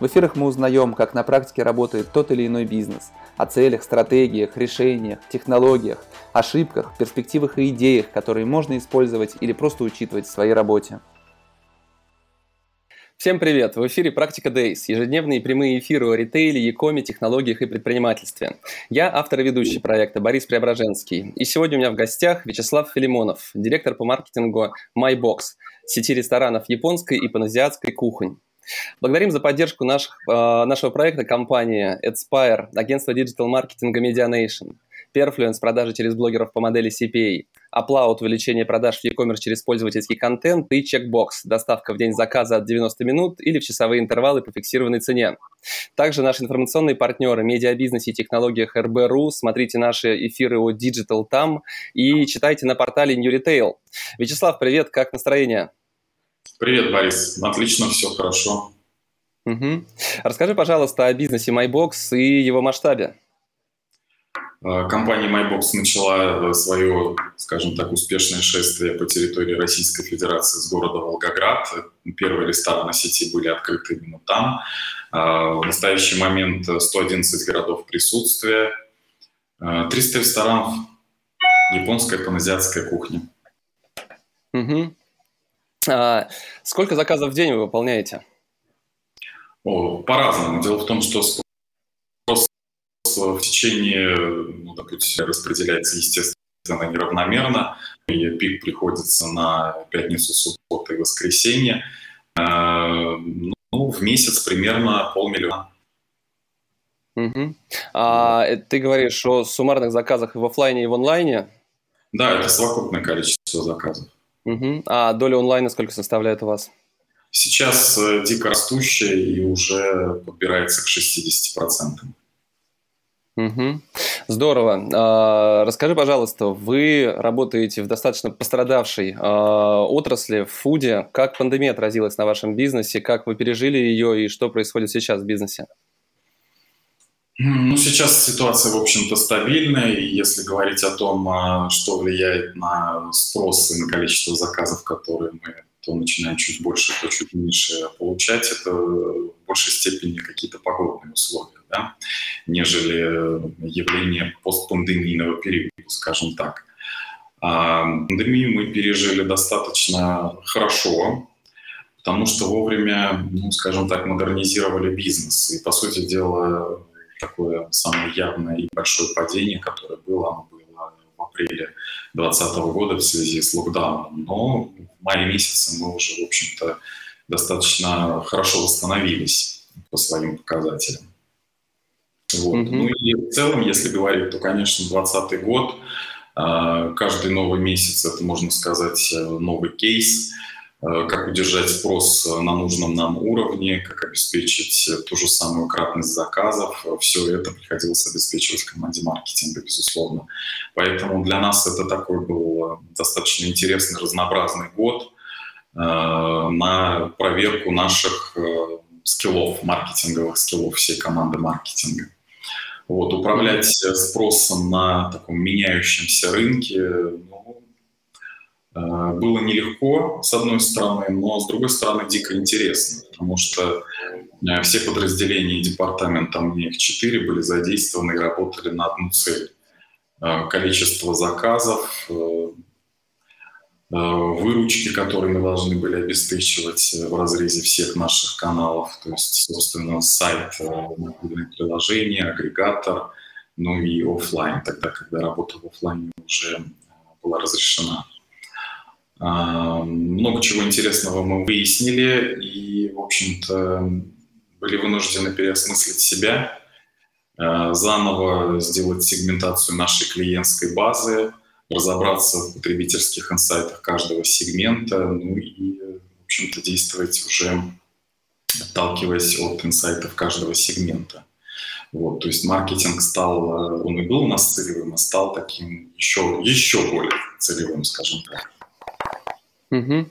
в эфирах мы узнаем, как на практике работает тот или иной бизнес, о целях, стратегиях, решениях, технологиях, ошибках, перспективах и идеях, которые можно использовать или просто учитывать в своей работе. Всем привет! В эфире «Практика Days» – ежедневные прямые эфиры о ритейле, якоме, технологиях и предпринимательстве. Я автор и ведущий проекта Борис Преображенский. И сегодня у меня в гостях Вячеслав Филимонов, директор по маркетингу MyBox, сети ресторанов японской и паназиатской кухонь. Благодарим за поддержку наших, э, нашего проекта компании Adspire, агентство диджитал-маркетинга Medianation, Perfluence продажи через блогеров по модели CPA, Upload увеличение продаж в e-commerce через пользовательский контент и Checkbox доставка в день заказа от 90 минут или в часовые интервалы по фиксированной цене. Также наши информационные партнеры, медиабизнесе и технологиях РБРУ, смотрите наши эфиры о Digital там и читайте на портале New Retail. Вячеслав, привет, как настроение? Привет, Борис. Отлично, все хорошо. Угу. Расскажи, пожалуйста, о бизнесе MyBox и его масштабе. Э, компания MyBox начала э, свое, скажем так, успешное шествие по территории Российской Федерации с города Волгоград. Первые рестораны сети были открыты именно там. Э, в настоящий момент 111 городов присутствия, 300 ресторанов, японская паназиатская кухня. Угу. А, сколько заказов в день вы выполняете? По-разному. Дело в том, что спрос в течение, ну, допустим, распределяется, естественно, неравномерно. И пик приходится на пятницу, субботу и воскресенье. А, ну, в месяц примерно полмиллиона. Угу. А ты говоришь о суммарных заказах в офлайне и в онлайне? Да, это совокупное количество заказов. Угу. А доля онлайна сколько составляет у вас? Сейчас э, дико растущая и уже подбирается к 60%. Угу. Здорово. А, расскажи, пожалуйста, вы работаете в достаточно пострадавшей а, отрасли, в фуде. Как пандемия отразилась на вашем бизнесе? Как вы пережили ее и что происходит сейчас в бизнесе? Ну, сейчас ситуация, в общем-то, стабильная. И если говорить о том, а, что влияет на спрос и на количество заказов, которые мы то начинаем чуть больше, то чуть меньше получать, это в большей степени какие-то погодные условия, да, нежели явление постпандемийного периода, скажем так. А пандемию мы пережили достаточно хорошо, потому что вовремя, ну, скажем так, модернизировали бизнес. И, по сути дела, такое самое явное и большое падение, которое было, оно было в апреле 2020 года в связи с локдауном. Но в мае месяце мы уже, в общем-то, достаточно хорошо восстановились по своим показателям. Вот. Mm-hmm. Ну и в целом, если говорить, то, конечно, 2020 год, а, каждый новый месяц, это, можно сказать, новый кейс – как удержать спрос на нужном нам уровне, как обеспечить ту же самую кратность заказов. Все это приходилось обеспечивать команде маркетинга, безусловно. Поэтому для нас это такой был достаточно интересный, разнообразный год э, на проверку наших э, скиллов, маркетинговых скиллов всей команды маркетинга. Вот, управлять спросом на таком меняющемся рынке, ну, Э, было нелегко, с одной стороны, но с другой стороны дико интересно, потому что э, все подразделения и департамента, меня их четыре, были задействованы и работали на одну цель. Э, количество заказов, выручки, которые мы должны были обеспечивать в разрезе всех наших каналов, то есть, собственно, сайт, мобильное приложение, агрегатор, ну и офлайн, тогда, когда работа в офлайне уже была разрешена. А, много чего интересного мы выяснили и, в общем-то, были вынуждены переосмыслить себя, а, заново сделать сегментацию нашей клиентской базы, разобраться в потребительских инсайтах каждого сегмента, ну и, в общем-то, действовать уже отталкиваясь от инсайтов каждого сегмента. Вот, то есть маркетинг стал, он и был у нас целевым, а стал таким еще, еще более целевым, скажем так. Угу.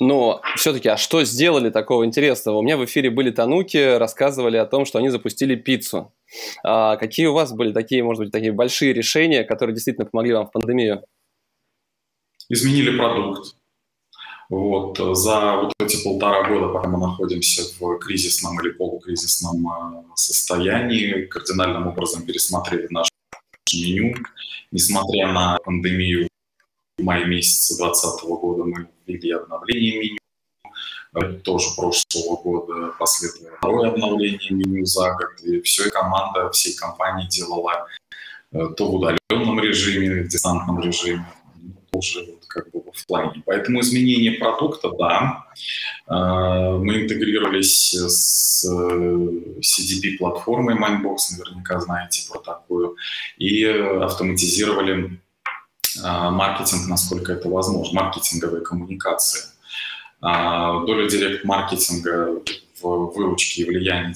Но все-таки, а что сделали такого интересного? У меня в эфире были Тануки, рассказывали о том, что они запустили пиццу. А какие у вас были такие, может быть, такие большие решения, которые действительно помогли вам в пандемию? Изменили продукт. Вот. За вот эти полтора года, пока мы находимся в кризисном или полукризисном а, состоянии, кардинальным образом пересмотрели наше меню. Несмотря на пандемию, в мае месяце 2020 года мы ввели обновление меню. Тоже прошлого года последовало второе обновление меню за год. И все, и команда всей компании делала э, то в удаленном режиме, в дистантном режиме, тоже вот как бы в плане. Поэтому изменение продукта, да. Э, мы интегрировались с э, CDP-платформой Mindbox, наверняка знаете про такую, и автоматизировали маркетинг, насколько это возможно, маркетинговые коммуникации. А, доля директ-маркетинга в выручке и влияние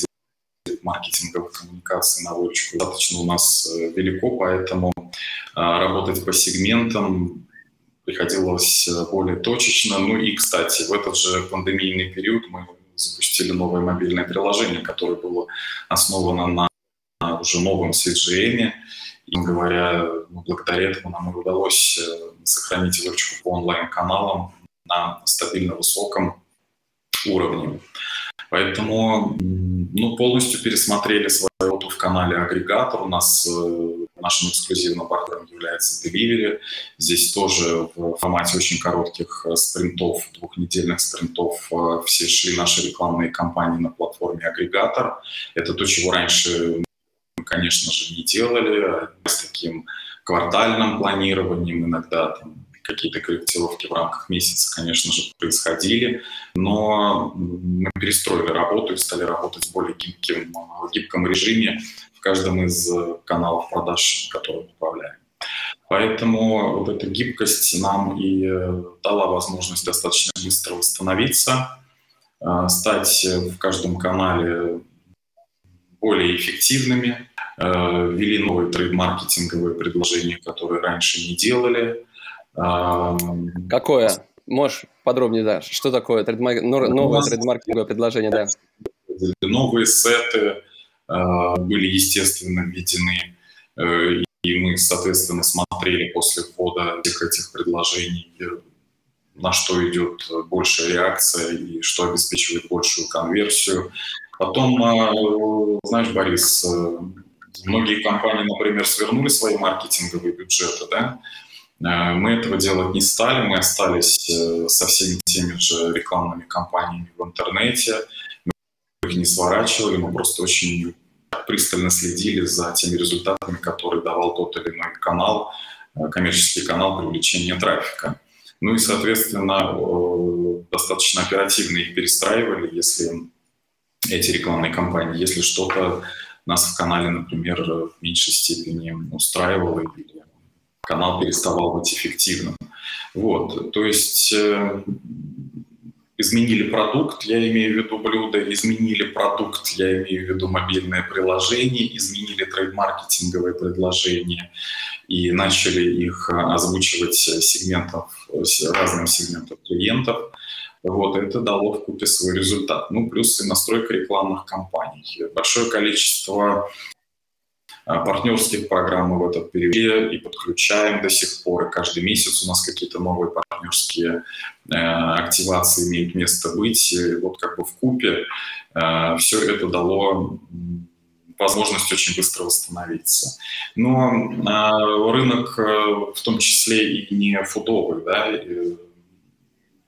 маркетинговых коммуникаций на выручку достаточно у нас э, велико, поэтому а, работать по сегментам приходилось э, более точечно. Ну и, кстати, в этот же пандемийный период мы запустили новое мобильное приложение, которое было основано на уже новом CGM, и говоря, ну, благодаря этому нам удалось э, сохранить выручку по онлайн-каналам на стабильно высоком уровне. Поэтому ну, полностью пересмотрели свою работу в канале агрегатор. У нас э, нашим эксклюзивным партнером является Delivery. Здесь тоже в формате очень коротких э, спринтов, двухнедельных спринтов все шли наши рекламные кампании на платформе агрегатор. Это то, чего раньше конечно же, не делали, с таким квартальным планированием, иногда там какие-то корректировки в рамках месяца, конечно же, происходили, но мы перестроили работу и стали работать в более гибким, гибком режиме в каждом из каналов продаж, которые управляем. Поэтому вот эта гибкость нам и дала возможность достаточно быстро восстановиться, э, стать в каждом канале более эффективными, ввели новые трейд-маркетинговые предложения, которые раньше не делали. Какое? Можешь подробнее, да? Что такое трейдмарк... новое трейдмаркетинговое предложение, да? Новые сеты э, были, естественно, введены, э, и мы, соответственно, смотрели после ввода всех этих предложений, на что идет большая реакция и что обеспечивает большую конверсию. Потом, знаешь, Борис, Многие компании, например, свернули свои маркетинговые бюджеты, да, э, мы этого делать не стали, мы остались э, со всеми теми же рекламными кампаниями в интернете, мы их не сворачивали, мы просто очень пристально следили за теми результатами, которые давал тот или иной канал, э, коммерческий канал привлечения трафика. Ну и, соответственно, достаточно оперативно их перестраивали, если эти рекламные кампании, если что-то нас в канале, например, в меньшей степени устраивало или канал переставал быть эффективным. Вот, то есть э, изменили продукт, я имею в виду блюдо, изменили продукт, я имею в виду мобильное приложение, изменили трейд-маркетинговое предложение и начали их озвучивать сегментов, разным сегментам клиентов. Вот, это дало в купе свой результат. Ну, плюс и настройка рекламных кампаний. Большое количество а, партнерских программ в этот период и подключаем до сих пор. И каждый месяц у нас какие-то новые партнерские э, активации имеют место быть. И вот как бы в купе э, все это дало возможность очень быстро восстановиться. Но э, рынок э, в том числе и не фудовый, да,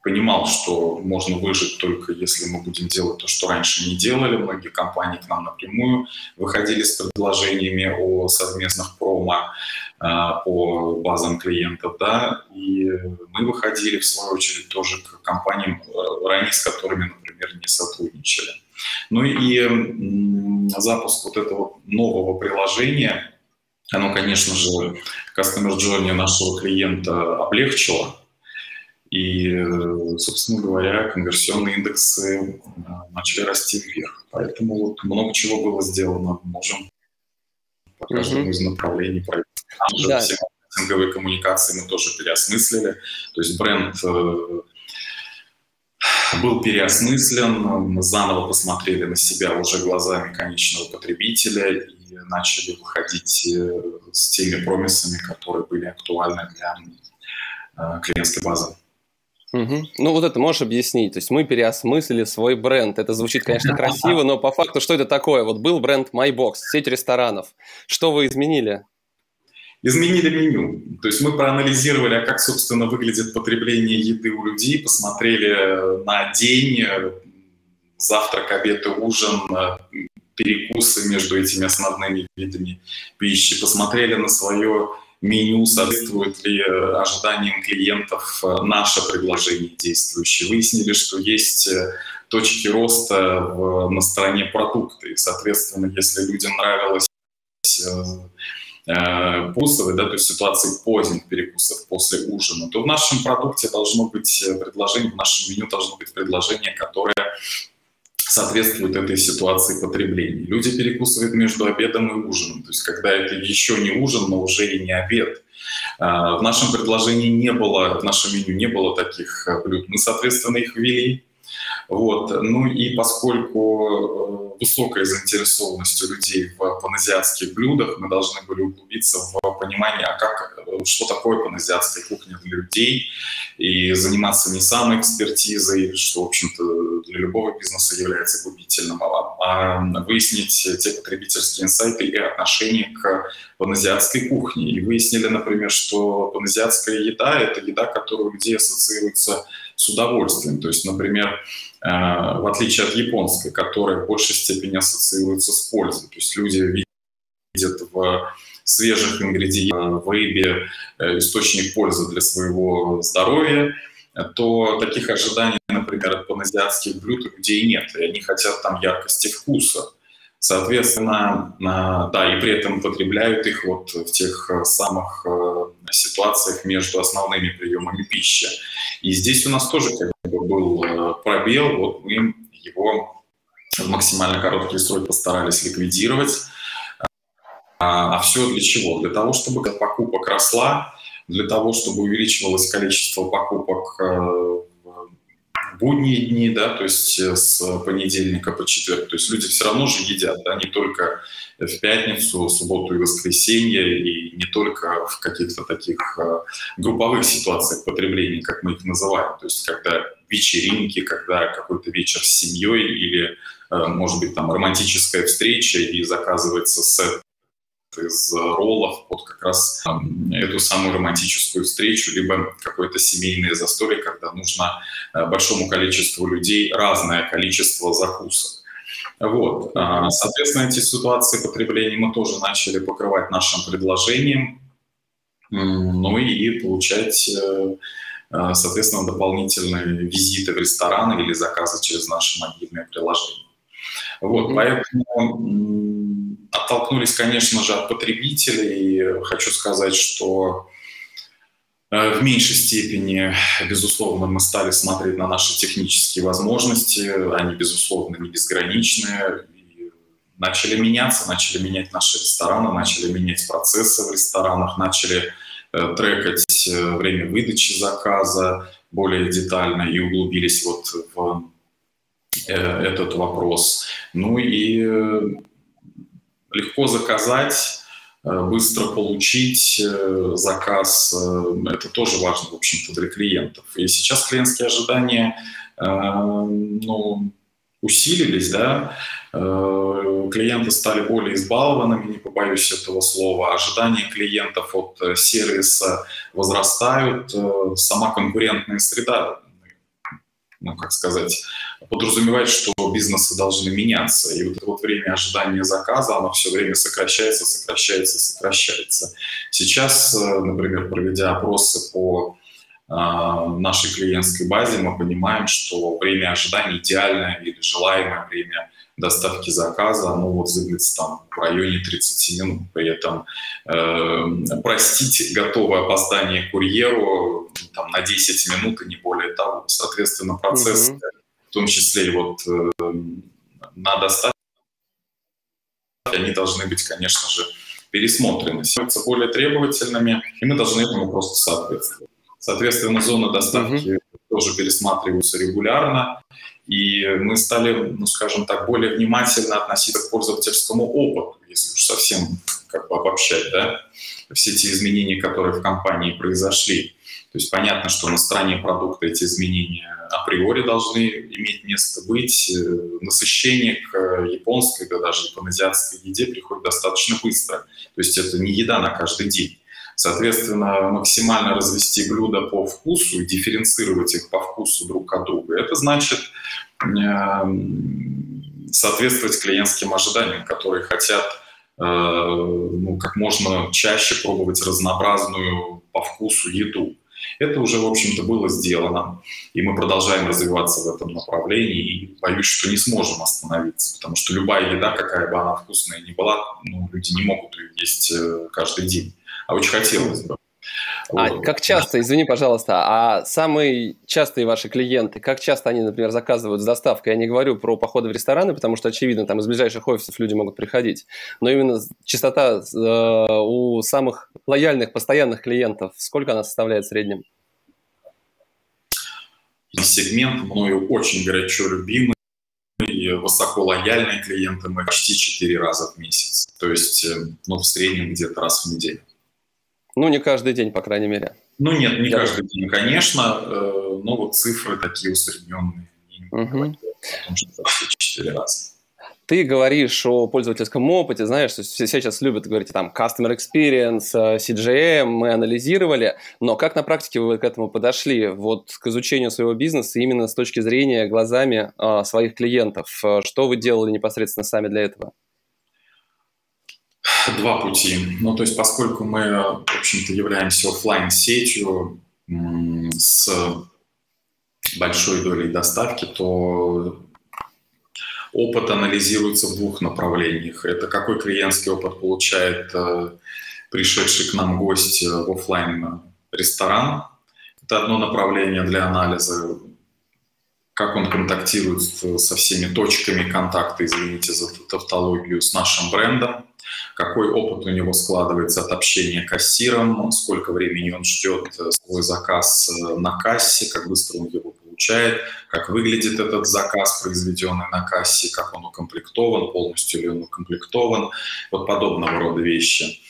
понимал, что можно выжить только если мы будем делать то, что раньше не делали. Многие компании к нам напрямую выходили с предложениями о совместных промо э, по базам клиентов, да, и мы выходили, в свою очередь, тоже к компаниям, э, ранее с которыми, например, не сотрудничали. Ну и запуск вот этого нового приложения, оно, конечно же, Customer Journey нашего клиента облегчило, и, собственно говоря, конверсионные индексы э, начали расти вверх. Поэтому вот много чего было сделано. Можем каждому mm-hmm. из направлений проекта. Да. Все маркетинговые коммуникации мы тоже переосмыслили. То есть бренд э, был переосмыслен, мы заново посмотрели на себя уже глазами конечного потребителя и начали выходить э, с теми промисами, которые были актуальны для э, клиентской базы. Угу. Ну вот это можешь объяснить. То есть мы переосмыслили свой бренд. Это звучит, конечно, красиво, но по факту что это такое? Вот был бренд MyBox, сеть ресторанов. Что вы изменили? Изменили меню. То есть мы проанализировали, а как, собственно, выглядит потребление еды у людей, посмотрели на день, завтрак, обед и ужин, перекусы между этими основными видами пищи, посмотрели на свое меню, соответствует ли э, ожиданиям клиентов э, наше предложение действующее. Выяснили, что есть э, точки роста в, на стороне продукта. И, соответственно, если людям нравилось перекусов, да, то есть ситуации поздних перекусов после ужина, то в нашем продукте должно быть предложение, в нашем меню должно быть предложение, которое соответствует этой ситуации потребления. Люди перекусывают между обедом и ужином, то есть когда это еще не ужин, но уже и не обед. А, в нашем предложении не было, в нашем меню не было таких э, блюд. Мы, соответственно, их ввели. Вот. Ну и поскольку э, высокая заинтересованность у людей в паназиатских блюдах, мы должны были углубиться в понимание, а как, э, что такое паназиатская кухня для людей, и заниматься не самой экспертизой, что, в общем-то, для любого бизнеса является губительным, а, а выяснить те потребительские инсайты и отношение к паназиатской кухне. И выяснили, например, что паназиатская еда – это еда, которая у людей ассоциируется удовольствием. То есть, например, э, в отличие от японской, которая в большей степени ассоциируется с пользой. То есть люди видят в свежих ингредиентах, в рыбе э, источник пользы для своего здоровья, то таких ожиданий, например, от паназиатских блюд у людей нет. И они хотят там яркости вкуса. Соответственно, да, и при этом потребляют их вот в тех э, самых э, ситуациях между основными приемами пищи. И здесь у нас тоже как бы был э, пробел, вот мы его в максимально короткий срок постарались ликвидировать. А, а все для чего? Для того, чтобы покупок росла, для того, чтобы увеличивалось количество покупок будние дни, да, то есть э, с понедельника по четверг. То есть люди все равно же едят, да, не только в пятницу, субботу и воскресенье, и не только в каких-то таких э, групповых ситуациях потребления, как мы их называем. То есть когда вечеринки, когда какой-то вечер с семьей или, э, может быть, там романтическая встреча и заказывается сет из роллов под как раз эту самую романтическую встречу, либо какое-то семейное застолье, когда нужно э, большому количеству людей разное количество закусок. Вот. А, соответственно, эти ситуации потребления мы тоже начали покрывать нашим предложением, ну и получать, э, э, соответственно, дополнительные визиты в рестораны или заказы через наши мобильные приложения. Вот, mm-hmm. поэтому оттолкнулись, конечно же, от потребителей. Хочу сказать, что э, в меньшей степени, безусловно, мы стали смотреть на наши технические возможности. Они, безусловно, не безграничные. И начали меняться, начали менять наши рестораны, начали менять процессы в ресторанах, начали э, трекать э, время выдачи заказа более детально и углубились вот в этот вопрос. Ну и легко заказать, э, быстро получить заказ, это тоже важно, в общем-то, для клиентов. И сейчас клиентские ожидания ну, усилились, да, клиенты стали более избалованными, не побоюсь этого слова, ожидания клиентов от сервиса возрастают, сама конкурентная среда ну, как сказать, подразумевает, что бизнесы должны меняться. И вот это вот время ожидания заказа, оно все время сокращается, сокращается, сокращается. Сейчас, э, например, проведя опросы по э, нашей клиентской базе, мы понимаем, что время ожидания идеальное или желаемое время доставки заказа, оно вот выглядит там в районе 30 минут. При этом э, простить готовое опоздание курьеру там, на 10 минут и не более того. Соответственно, процесс, mm-hmm. В том числе и вот э, на доставке, они должны быть, конечно же, пересмотрены, становятся более требовательными, и мы должны этому просто соответствовать. Соответственно, зоны доставки uh-huh. тоже пересматриваются регулярно, и мы стали, ну, скажем так, более внимательно относиться к пользовательскому опыту, если уж совсем как бы обобщать, да, все те изменения, которые в компании произошли. То есть понятно, что на стороне продукта эти изменения априори должны иметь место быть. Э, насыщение к японской, да даже японазиатской еде приходит достаточно быстро. То есть это не еда на каждый день. Соответственно, максимально развести блюда по вкусу и дифференцировать их по вкусу друг от друга, это значит эм, соответствовать клиентским ожиданиям, которые хотят э, ну, как можно чаще пробовать разнообразную по вкусу еду. Это уже, в общем-то, было сделано, и мы продолжаем развиваться в этом направлении, и боюсь, что не сможем остановиться, потому что любая еда, какая бы она вкусная ни была, ну, люди не могут ее есть э, каждый день, а очень хотелось бы. А как часто, извини, пожалуйста, а самые частые ваши клиенты, как часто они, например, заказывают с доставкой? Я не говорю про походы в рестораны, потому что, очевидно, там из ближайших офисов люди могут приходить. Но именно частота э, у самых лояльных, постоянных клиентов, сколько она составляет в среднем? Сегмент мною очень горячо любимый и высоко лояльные клиенты мы почти 4 раза в месяц. То есть, э, ну, в среднем где-то раз в неделю. Ну, не каждый день, по крайней мере. Ну, нет, не Я каждый день, конечно, э, но вот цифры такие усредненные. Угу. Потому что все четыре раза. Ты говоришь о пользовательском опыте, знаешь, все сейчас любят говорить там customer experience, э, CGM, мы анализировали, но как на практике вы к этому подошли, вот к изучению своего бизнеса именно с точки зрения глазами э, своих клиентов? Что вы делали непосредственно сами для этого? Два пути. Ну, то есть, поскольку мы, в общем-то, являемся офлайн сетью с большой долей доставки, то опыт анализируется в двух направлениях. Это какой клиентский опыт получает э, пришедший к нам гость в офлайн ресторан. Это одно направление для анализа, как он контактирует со всеми точками контакта, извините за тавтологию, с нашим брендом какой опыт у него складывается от общения кассиром, сколько времени он ждет э, свой заказ э, на кассе, как быстро он его получает, как выглядит этот заказ, произведенный на кассе, как он укомплектован, полностью ли он укомплектован, вот подобного рода вещи.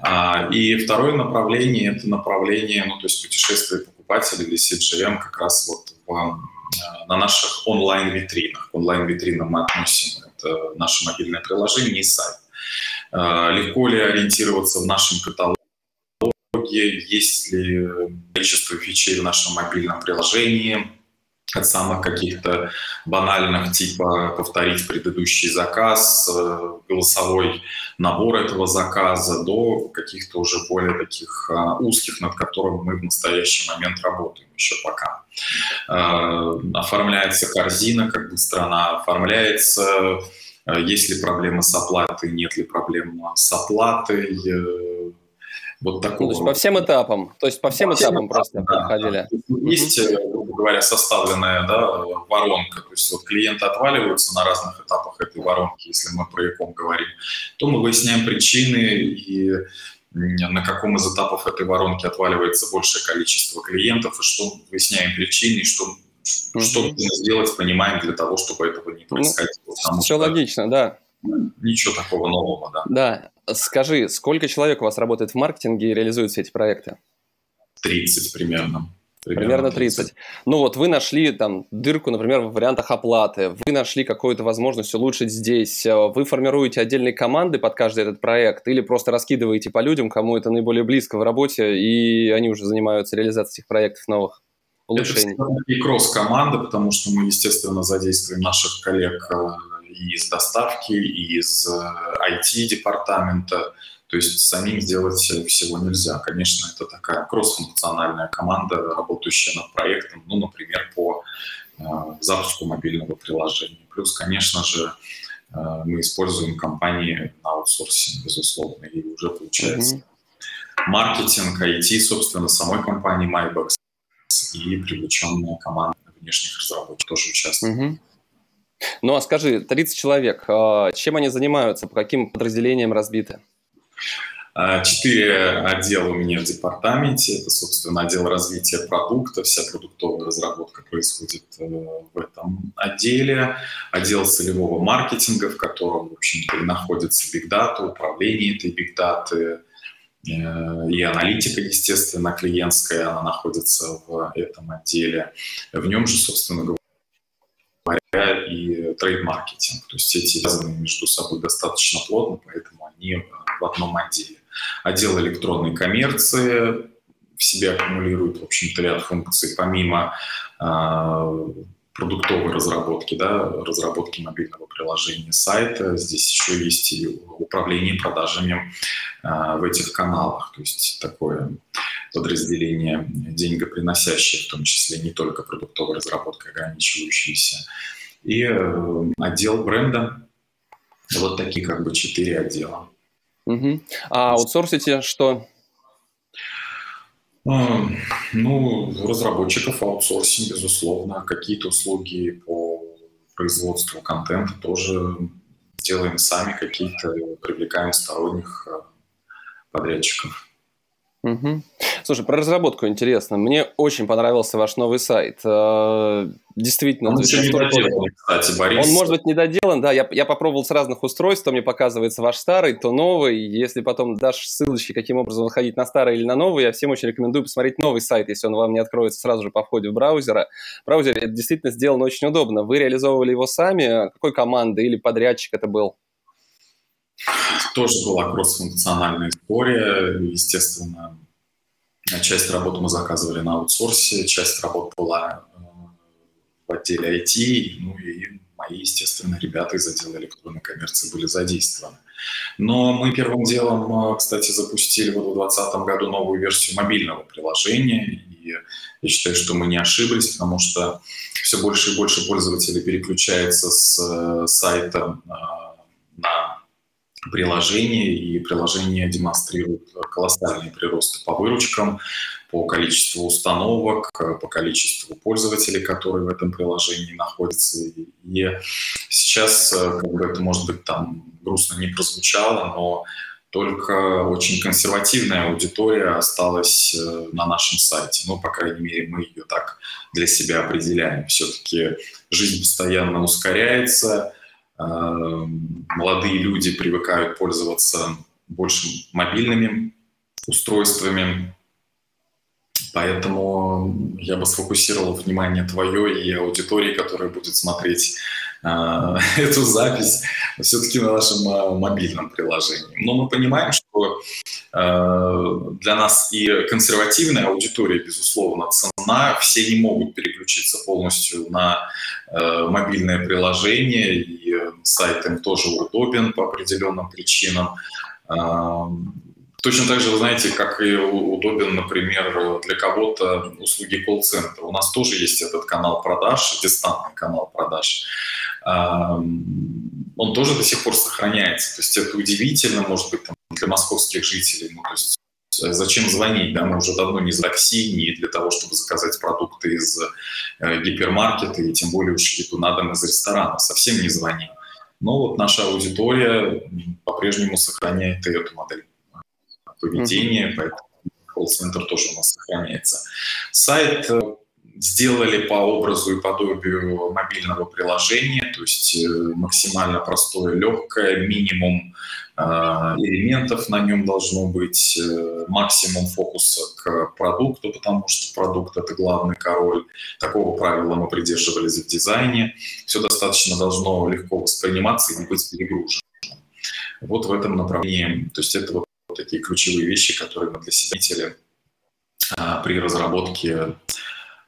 А, и второе направление – это направление, ну, то есть путешествие покупателей или CGM как раз вот в, э, на наших онлайн-витринах. К онлайн-витринам мы относим это наше мобильное приложение и сайт. А, легко ли ориентироваться в нашем каталоге, есть ли количество фичей в нашем мобильном приложении, от самых каких-то банальных, типа повторить предыдущий заказ, э, голосовой набор этого заказа, до каких-то уже более таких а, узких, над которыми мы в настоящий момент работаем еще пока. А, оформляется корзина, как быстро она оформляется, Э, есть ли проблемы с оплатой, нет ли проблем с оплатой. Э, вот такого. Ну, то есть по всем этапам, то есть по всем, по всем этапам, этапам просто да, проходили. Да. Есть, э, грубо говоря, составленная да, воронка, то есть вот клиенты отваливаются на разных этапах этой воронки, если мы про ЯКОМ говорим, то мы выясняем причины и на каком из этапов этой воронки отваливается большее количество клиентов, и что выясняем причины, и что Mm-hmm. Что нужно сделать, понимаем для того, чтобы этого не ну, происходило. Ну, все что, логично, да. Ничего такого нового, да. Да. Скажи, сколько человек у вас работает в маркетинге и реализует все эти проекты? 30 примерно. Примерно 30. 30. Ну вот вы нашли там дырку, например, в вариантах оплаты, вы нашли какую-то возможность улучшить здесь, вы формируете отдельные команды под каждый этот проект или просто раскидываете по людям, кому это наиболее близко в работе, и они уже занимаются реализацией этих проектов новых? Улучшений? Это и кросс-команда, потому что мы, естественно, задействуем наших коллег э, и из доставки, и из IT-департамента. Э, То есть самим сделать всего нельзя. Конечно, это такая кросс-функциональная команда, работающая над проектом, ну, например, по э, запуску мобильного приложения. Плюс, конечно же, мы используем компании на аутсорсе, безусловно, и уже получается. Mm-hmm. Маркетинг, IT, собственно, самой компании MyBox и привлеченная команда внешних разработчиков тоже участвует. Угу. Ну а скажи, 30 человек, а, чем они занимаются, по каким подразделениям разбиты? А, четыре отдела у меня в департаменте. Это, собственно, отдел развития продукта. Вся продуктовая разработка происходит э, в этом отделе. Отдел целевого маркетинга, в котором, в общем-то, находится Data, управление этой э, и аналитика, естественно, клиентская, она находится в этом отделе. В нем же, собственно говоря, и трейд-маркетинг. То есть эти связаны между собой достаточно плотно, поэтому они в одном отделе. Отдел электронной коммерции в себе аккумулирует, в общем-то, ряд функций, помимо э, продуктовой разработки, да, разработки мобильного приложения сайта. Здесь еще есть и управление продажами э, в этих каналах. То есть такое подразделение деньгоприносящее, в том числе не только продуктовой разработкой ограничивающейся. И э, отдел бренда. Вот такие как бы четыре отдела. Угу. А аутсорсите что? Ну, разработчиков аутсорсим, безусловно. Какие-то услуги по производству контента тоже делаем сами, какие-то привлекаем сторонних а, подрядчиков. Угу. Слушай, про разработку интересно. Мне очень понравился ваш новый сайт. А, действительно. Он еще не доделан, кстати, Борис. Он может быть недоделан, да. Я, я попробовал с разных устройств, то мне показывается ваш старый, то новый. Если потом дашь ссылочки, каким образом выходить на старый или на новый, я всем очень рекомендую посмотреть новый сайт, если он вам не откроется сразу же по входе в браузера. Это действительно сделано очень удобно. Вы реализовывали его сами? Какой команды или подрядчик это был? Тоже была кроссфункциональная история. Естественно, часть работы мы заказывали на аутсорсе, часть работы была э, в отделе IT, ну и мои, естественно, ребята из отдела электронной коммерции были задействованы. Но мы первым делом, э, кстати, запустили вот в 2020 году новую версию мобильного приложения, и я считаю, что мы не ошиблись, потому что все больше и больше пользователей переключается с э, сайта на приложение, и приложение демонстрирует колоссальные приросты по выручкам, по количеству установок, по количеству пользователей, которые в этом приложении находятся. И сейчас, как бы это, может быть, там грустно не прозвучало, но только очень консервативная аудитория осталась э, на нашем сайте. Ну, по крайней мере, мы ее так для себя определяем. Все-таки жизнь постоянно ускоряется, молодые люди привыкают пользоваться больше мобильными устройствами, Поэтому я бы сфокусировал внимание твое и аудитории, которая будет смотреть эту запись все-таки на нашем э, мобильном приложении. Но мы понимаем, что э, для нас и консервативная аудитория, безусловно, цена. Все не могут переключиться полностью на э, мобильное приложение, и сайт им тоже удобен по определенным причинам. Точно так же, вы знаете, как и удобен, например, для кого-то услуги колл-центра. У нас тоже есть этот канал продаж, дистантный канал продаж. Он тоже до сих пор сохраняется. То есть это удивительно, может быть, там, для московских жителей. Ну, то есть э, зачем звонить? Да? Мы уже давно не за такси, не для того, чтобы заказать продукты из э, гипермаркета, и тем более уж еду на дом из ресторана. Совсем не звоним. Но вот наша аудитория по-прежнему сохраняет и эту модель поведения, mm-hmm. поэтому колл-центр тоже у нас сохраняется. Сайт э, сделали по образу и подобию мобильного приложения, то есть э, максимально простое, легкое, минимум э, элементов на нем должно быть, максимум фокуса к продукту, потому что продукт — это главный король. Такого правила мы придерживались в дизайне. Все достаточно должно легко восприниматься и не быть перегруженным. Вот в этом направлении, то есть это вот такие ключевые вещи, которые мы для себя метили а, при разработке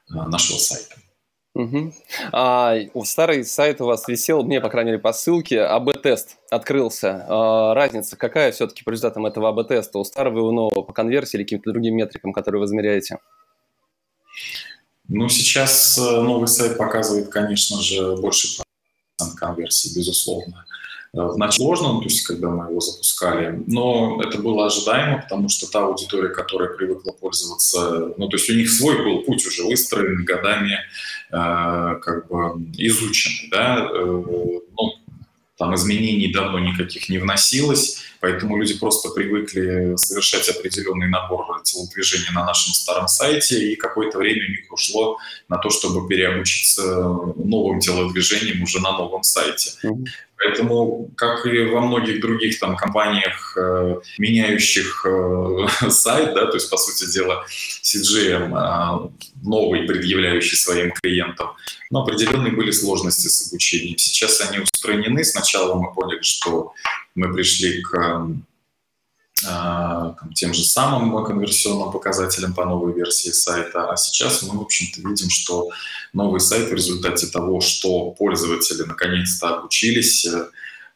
нашего сайта. Угу. А, старый сайт у вас висел, мне, по крайней мере, по ссылке, АБ-тест открылся. А, разница какая все-таки по результатам этого АБ-теста у старого и у нового по конверсии или каким-то другим метрикам, которые вы измеряете? Ну, сейчас э, новый сайт показывает, конечно же, больше процент конверсии, безусловно. Вначале сложно, ну, то есть когда мы его запускали, но это было ожидаемо, потому что та аудитория, которая привыкла пользоваться, ну то есть у них свой был путь уже выстроен годами, э, как бы изученный, да, э, ну, там изменений давно никаких не вносилось, Поэтому люди просто привыкли совершать определенный набор телодвижений на нашем старом сайте, и какое-то время у них ушло на то, чтобы переобучиться новым телодвижениям уже на новом сайте. Поэтому, как и во многих других там компаниях, э, меняющих э, сайт, да, то есть, по сути дела, CGM э, новый, предъявляющий своим клиентам, но определенные были сложности с обучением. Сейчас они устранены. Сначала мы поняли, что мы пришли к э, тем же самым конверсионным показателям по новой версии сайта, а сейчас мы, в общем-то, видим, что новый сайт в результате того, что пользователи наконец-то обучились, э,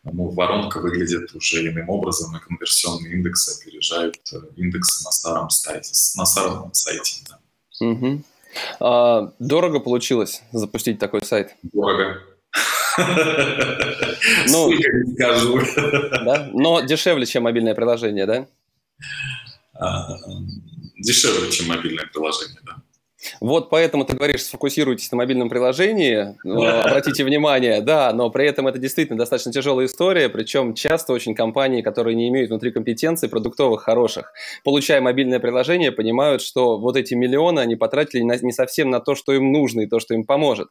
ну, воронка выглядит уже иным образом, и конверсионные индексы опережают э, индексы на старом сайте. На старом сайте да. угу. а, дорого получилось запустить такой сайт? Дорого. Ну, не скажу. Да? Но дешевле, чем мобильное приложение, да? А, дешевле, чем мобильное приложение, да. Вот поэтому ты говоришь, сфокусируйтесь на мобильном приложении, обратите внимание, да, но при этом это действительно достаточно тяжелая история, причем часто очень компании, которые не имеют внутри компетенций продуктовых хороших, получая мобильное приложение, понимают, что вот эти миллионы они потратили не совсем на то, что им нужно и то, что им поможет.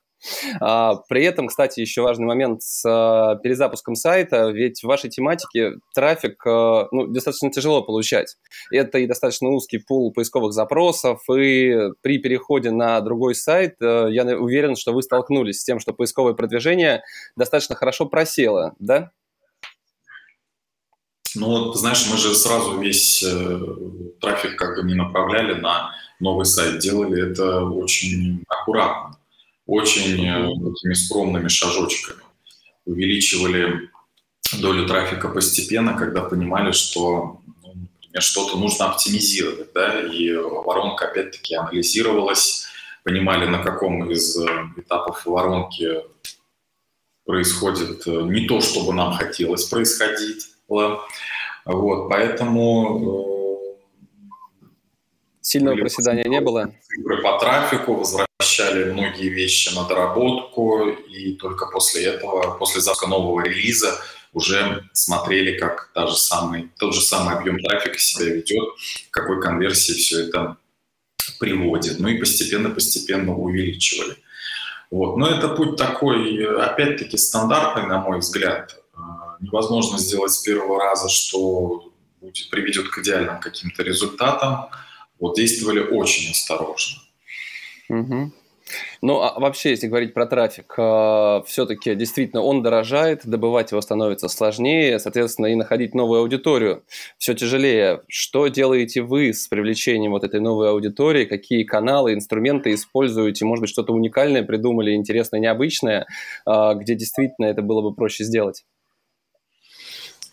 А, при этом, кстати, еще важный момент с а, перезапуском сайта, ведь в вашей тематике трафик а, ну, достаточно тяжело получать. Это и достаточно узкий пул поисковых запросов, и при переходе на другой сайт а, я уверен, что вы столкнулись с тем, что поисковое продвижение достаточно хорошо просело, да? Ну, вот, знаешь, мы же сразу весь э, трафик как бы не направляли на новый сайт, делали это очень аккуратно очень э, такими скромными шажочками. Увеличивали долю трафика постепенно, когда понимали, что ну, например, что-то нужно оптимизировать, да, и воронка опять-таки анализировалась, понимали, на каком из э, этапов воронки происходит э, не то, чтобы нам хотелось происходить. Вот, поэтому Сильного проседания не было? Цифры по трафику, возвращались возвращали многие вещи на доработку, и только после этого, после запуска нового релиза, уже смотрели, как та же самый, тот же самый объем трафика себя ведет, какой конверсии все это приводит. Ну и постепенно-постепенно увеличивали. Вот. Но это путь такой, опять-таки, стандартный, на мой взгляд. А, невозможно сделать с первого раза, что будет, приведет к идеальным каким-то результатам. Вот действовали очень осторожно. Угу. Ну, а вообще, если говорить про трафик, э, все-таки действительно он дорожает, добывать его становится сложнее, соответственно, и находить новую аудиторию все тяжелее. Что делаете вы с привлечением вот этой новой аудитории? Какие каналы, инструменты используете? Может быть, что-то уникальное придумали, интересное, необычное, э, где действительно это было бы проще сделать?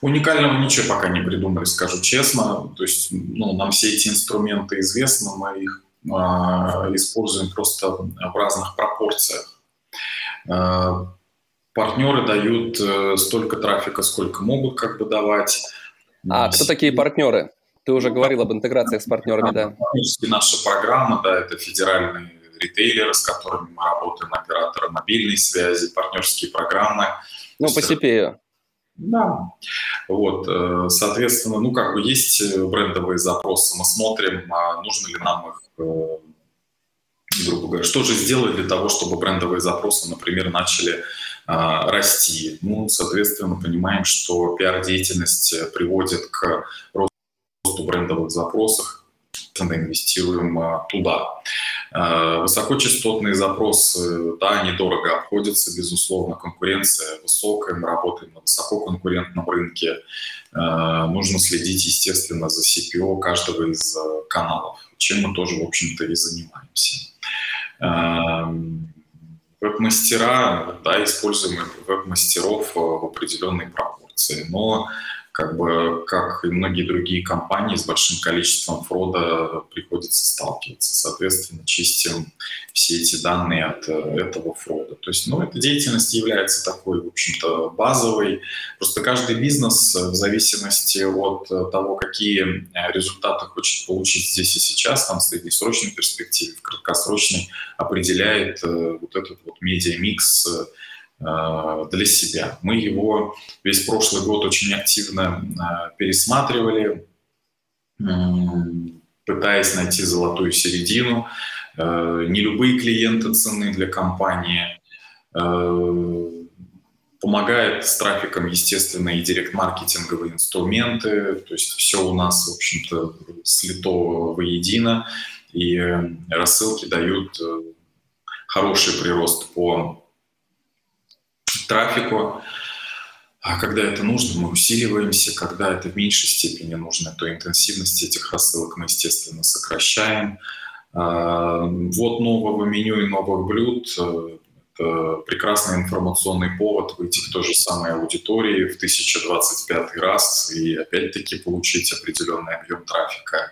Уникального ничего пока не придумали, скажу честно. То есть ну, нам все эти инструменты известны, мы их используем просто в разных пропорциях. А, партнеры дают э, столько трафика, сколько могут как бы давать. А кто такие партнеры? Ты уже говорил об интеграциях с партнерами, да? Наша программа, да, это федеральные ритейлеры, с которыми мы работаем, операторы мобильной связи, партнерские программы. Ну, по CPI. Да. Вот, э, соответственно, ну, как бы есть э, брендовые запросы, мы смотрим, а нужно ли нам их, э, грубо говоря, что же сделать для того, чтобы брендовые запросы, например, начали а, расти. Ну, соответственно, понимаем, что пиар-деятельность приводит к росту брендовых запросов, инвестируем а, туда. А, высокочастотные запросы, да, они дорого обходятся, безусловно, конкуренция высокая, мы работаем на высококонкурентном рынке. А, нужно следить, естественно, за CPO каждого из каналов, чем мы тоже, в общем-то, и занимаемся. Веб-мастера, да, используем веб-мастеров в определенной пропорции, но как бы, как и многие другие компании, с большим количеством фрода приходится сталкиваться. Соответственно, чистим все эти данные от э, этого фрода. То есть, ну, эта деятельность является такой, в общем-то, базовой. Просто каждый бизнес в зависимости от того, какие э, результаты хочет получить здесь и сейчас, там, в среднесрочной перспективе, в краткосрочной, определяет э, вот этот вот медиамикс для себя. Мы его весь прошлый год очень активно пересматривали, пытаясь найти золотую середину. Не любые клиенты ценны для компании. Помогает с трафиком, естественно, и директ-маркетинговые инструменты. То есть все у нас, в общем-то, слито воедино. И рассылки дают хороший прирост по трафику. А когда это нужно, мы усиливаемся. Когда это в меньшей степени нужно, то интенсивность этих рассылок мы, естественно, сокращаем. А, вот нового меню и новых блюд. Это прекрасный информационный повод выйти к той же самой аудитории в 1025 раз и опять-таки получить определенный объем трафика.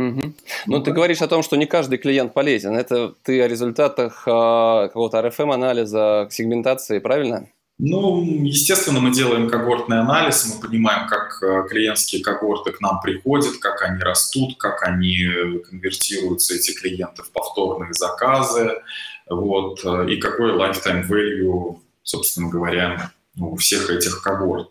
Угу. Ну, ты говоришь о том, что не каждый клиент полезен. Это ты о результатах э, какого-то RFM-анализа, сегментации, правильно? Ну, естественно, мы делаем когортный анализ, мы понимаем, как а, клиентские когорты к нам приходят, как они растут, как они конвертируются, эти клиенты, в повторные заказы, вот, и какой lifetime value, собственно говоря, у всех этих когорт.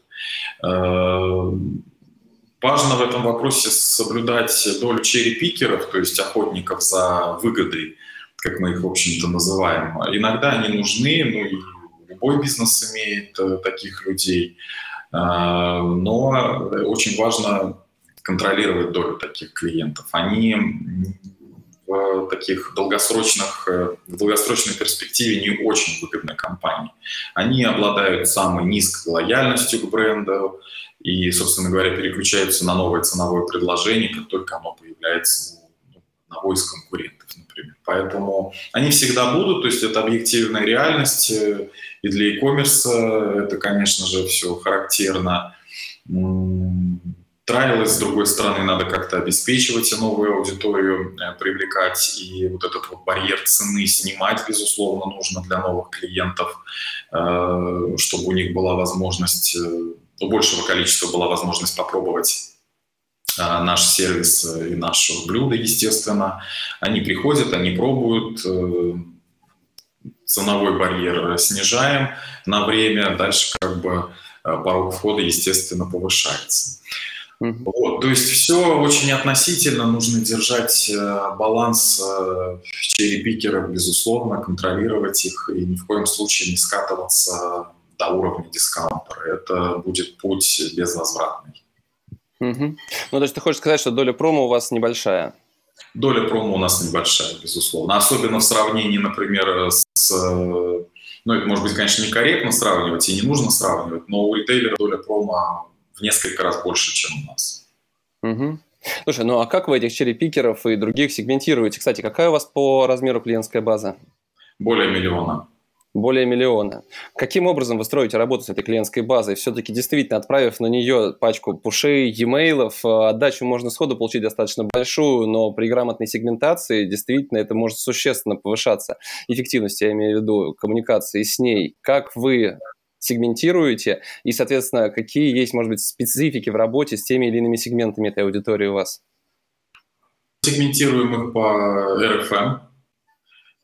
Важно в этом вопросе соблюдать долю черри-пикеров, то есть охотников за выгодой, как мы их, в общем-то, называем. Иногда они нужны, ну и любой бизнес имеет э, таких людей, а, но очень важно контролировать долю таких клиентов. Они в таких долгосрочных, э, в долгосрочной перспективе не очень выгодны компании. Они обладают самой низкой лояльностью к бренду, и, собственно говоря, переключаются на новое ценовое предложение, как только оно появляется у одного из конкурентов, например. Поэтому они всегда будут, то есть это объективная реальность, э, и для e-commerce это, конечно же, все характерно. Трайлы, с другой стороны, надо как-то обеспечивать новую аудиторию э, привлекать, и вот этот вот барьер цены снимать, безусловно, нужно для новых клиентов, э, чтобы у них была возможность у большего количества была возможность попробовать а, наш сервис и наше блюдо, естественно. Они приходят, они пробуют, э, ценовой барьер снижаем на время, дальше как бы э, порог входа, естественно, повышается. Mm-hmm. Вот, то есть все очень относительно, нужно держать э, баланс черепикеров, безусловно, контролировать их и ни в коем случае не скатываться до уровня дискаунтера. Это будет путь безвозвратный. Угу. Ну, то есть ты хочешь сказать, что доля промо у вас небольшая? Доля промо у нас небольшая, безусловно. Особенно в сравнении, например, с... Ну, это может быть, конечно, некорректно сравнивать и не нужно сравнивать, но у ритейлера доля промо в несколько раз больше, чем у нас. Угу. Слушай, ну а как вы этих черепикеров и других сегментируете? Кстати, какая у вас по размеру клиентская база? Более миллиона более миллиона. Каким образом вы строите работу с этой клиентской базой? Все-таки действительно, отправив на нее пачку пушей, e-mail, э, отдачу можно сходу получить достаточно большую, но при грамотной сегментации действительно это может существенно повышаться. Эффективность, я имею в виду, коммуникации с ней. Как вы сегментируете и, соответственно, какие есть, может быть, специфики в работе с теми или иными сегментами этой аудитории у вас? Сегментируем их по RFM,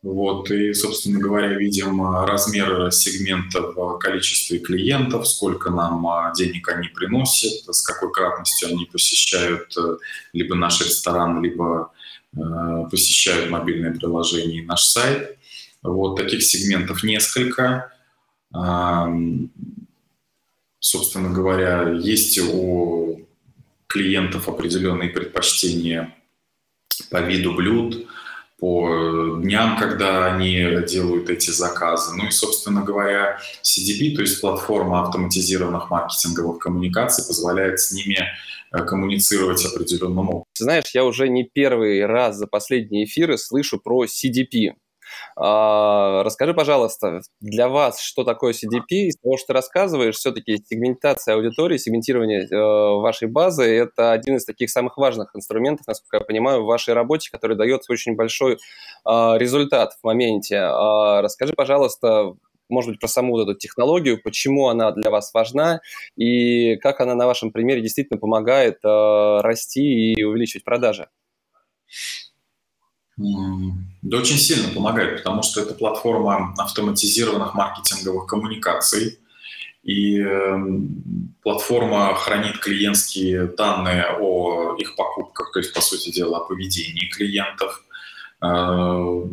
вот, и, собственно говоря, видим а, размер сегмента в количестве клиентов, сколько нам а, денег они приносят, с какой кратностью они посещают э, либо наш ресторан, либо э, посещают мобильное приложение и наш сайт. Вот таких сегментов несколько. Собственно говоря, есть у клиентов определенные предпочтения по виду блюд, по дням, когда они делают эти заказы. Ну и, собственно говоря, CDP, то есть платформа автоматизированных маркетинговых коммуникаций, позволяет с ними э, коммуницировать определенным образом. Знаешь, я уже не первый раз за последние эфиры слышу про CDP. А, расскажи, пожалуйста, для вас, что такое CDP? Из того, что ты рассказываешь, все-таки сегментация аудитории, сегментирование э, вашей базы – это один из таких самых важных инструментов, насколько я понимаю, в вашей работе, который дает очень большой э, результат в моменте. Э, расскажи, пожалуйста, может быть, про саму вот эту технологию, почему она для вас важна и как она на вашем примере действительно помогает э, расти и увеличивать продажи. Да очень сильно помогает, потому что это платформа автоматизированных маркетинговых коммуникаций. И эм, платформа хранит клиентские данные о их покупках, то есть, по сути дела, о поведении клиентов. Э,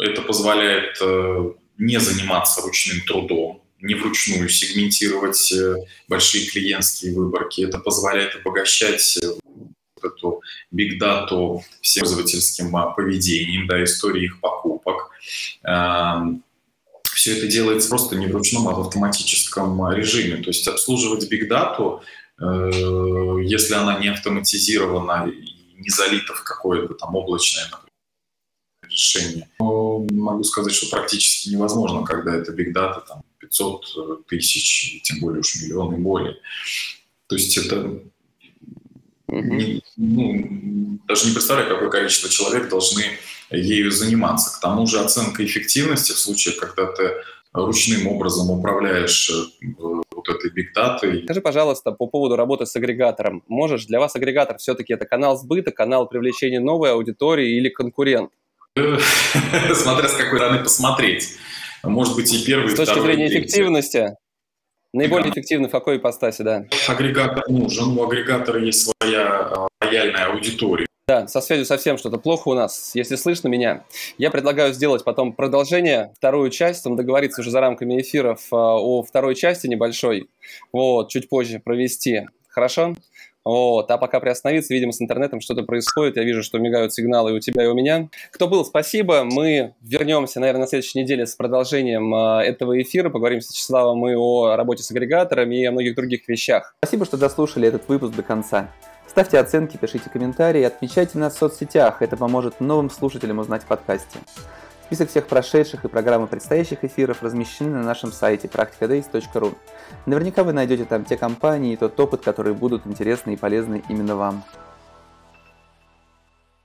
это позволяет э, не заниматься ручным трудом, не вручную сегментировать э, большие клиентские выборки. Это позволяет обогащать эту биг-дату всем пользовательским а, поведением, да, истории их покупок. Эм, Все это делается просто не в ручном, а в автоматическом режиме. То есть обслуживать биг-дату, э, если она не автоматизирована и не залита в какое-то там облачное например, решение, могу сказать, что практически невозможно, когда это биг-дата там 500 тысяч, тем более уж миллион и более. То есть это не, ну, даже не представляю, какое количество человек должны ею заниматься. К тому же оценка эффективности в случае, когда ты ручным образом управляешь э, вот этой бигдатой. Скажи, пожалуйста, по поводу работы с агрегатором. Можешь, для вас агрегатор все-таки это канал сбыта, канал привлечения новой аудитории или конкурент? Смотря с какой стороны посмотреть. Может быть и первый, С точки зрения эффективности? Наиболее да. эффективный в какой ипостаси, да? Агрегатор нужен, у агрегатора есть своя а, лояльная аудитория. Да, со связью совсем что-то плохо у нас, если слышно меня. Я предлагаю сделать потом продолжение, вторую часть, там договориться уже за рамками эфиров а, о второй части небольшой, вот, чуть позже провести. Хорошо? Вот, а пока приостановиться, видимо, с интернетом что-то происходит. Я вижу, что мигают сигналы и у тебя, и у меня. Кто был, спасибо. Мы вернемся, наверное, на следующей неделе с продолжением э, этого эфира. Поговорим с Вячеславом и о работе с агрегаторами и о многих других вещах. Спасибо, что дослушали этот выпуск до конца. Ставьте оценки, пишите комментарии, отмечайте нас в соцсетях. Это поможет новым слушателям узнать в подкасте. Список всех прошедших и программы предстоящих эфиров размещены на нашем сайте practicadays.ru. Наверняка вы найдете там те компании и тот опыт, которые будут интересны и полезны именно вам.